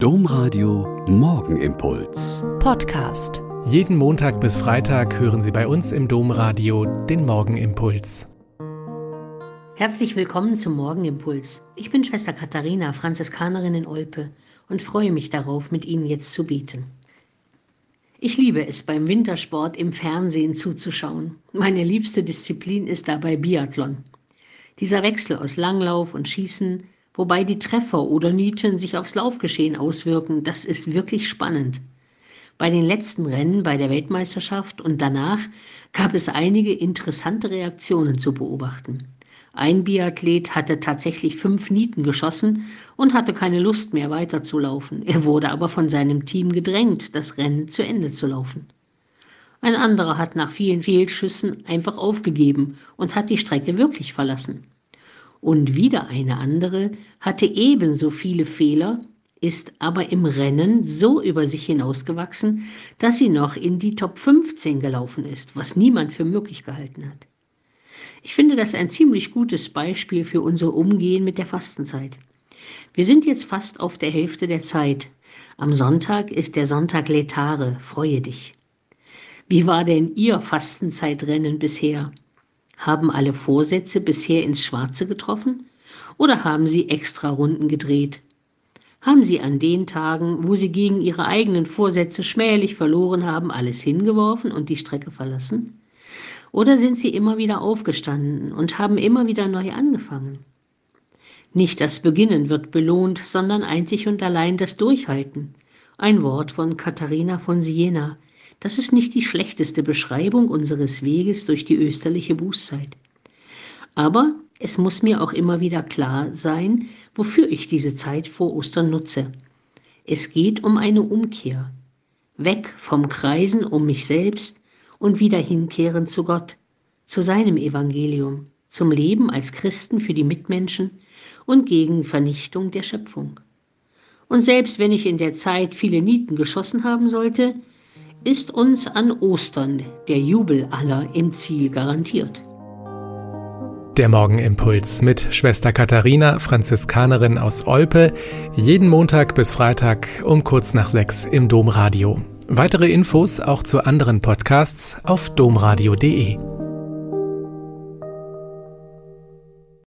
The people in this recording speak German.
Domradio Morgenimpuls. Podcast. Jeden Montag bis Freitag hören Sie bei uns im Domradio den Morgenimpuls. Herzlich willkommen zum Morgenimpuls. Ich bin Schwester Katharina, Franziskanerin in Olpe und freue mich darauf, mit Ihnen jetzt zu beten. Ich liebe es, beim Wintersport im Fernsehen zuzuschauen. Meine liebste Disziplin ist dabei Biathlon. Dieser Wechsel aus Langlauf und Schießen, wobei die Treffer oder Nieten sich aufs Laufgeschehen auswirken, das ist wirklich spannend. Bei den letzten Rennen bei der Weltmeisterschaft und danach gab es einige interessante Reaktionen zu beobachten. Ein Biathlet hatte tatsächlich fünf Nieten geschossen und hatte keine Lust mehr weiterzulaufen. Er wurde aber von seinem Team gedrängt, das Rennen zu Ende zu laufen. Ein anderer hat nach vielen Fehlschüssen einfach aufgegeben und hat die Strecke wirklich verlassen. Und wieder eine andere hatte ebenso viele Fehler, ist aber im Rennen so über sich hinausgewachsen, dass sie noch in die Top 15 gelaufen ist, was niemand für möglich gehalten hat. Ich finde das ein ziemlich gutes Beispiel für unser Umgehen mit der Fastenzeit. Wir sind jetzt fast auf der Hälfte der Zeit. Am Sonntag ist der Sonntag Letare, freue dich. Wie war denn Ihr Fastenzeitrennen bisher? Haben alle Vorsätze bisher ins Schwarze getroffen? Oder haben Sie extra Runden gedreht? Haben Sie an den Tagen, wo Sie gegen Ihre eigenen Vorsätze schmählich verloren haben, alles hingeworfen und die Strecke verlassen? Oder sind sie immer wieder aufgestanden und haben immer wieder neu angefangen? Nicht das Beginnen wird belohnt, sondern einzig und allein das Durchhalten. Ein Wort von Katharina von Siena. Das ist nicht die schlechteste Beschreibung unseres Weges durch die österliche Bußzeit. Aber es muss mir auch immer wieder klar sein, wofür ich diese Zeit vor Ostern nutze. Es geht um eine Umkehr. Weg vom Kreisen um mich selbst und wieder hinkehren zu Gott, zu seinem Evangelium, zum Leben als Christen für die Mitmenschen und gegen Vernichtung der Schöpfung. Und selbst wenn ich in der Zeit viele Nieten geschossen haben sollte, ist uns an Ostern der Jubel aller im Ziel garantiert. Der Morgenimpuls mit Schwester Katharina, Franziskanerin aus Olpe, jeden Montag bis Freitag um kurz nach sechs im Domradio. Weitere Infos auch zu anderen Podcasts auf domradio.de.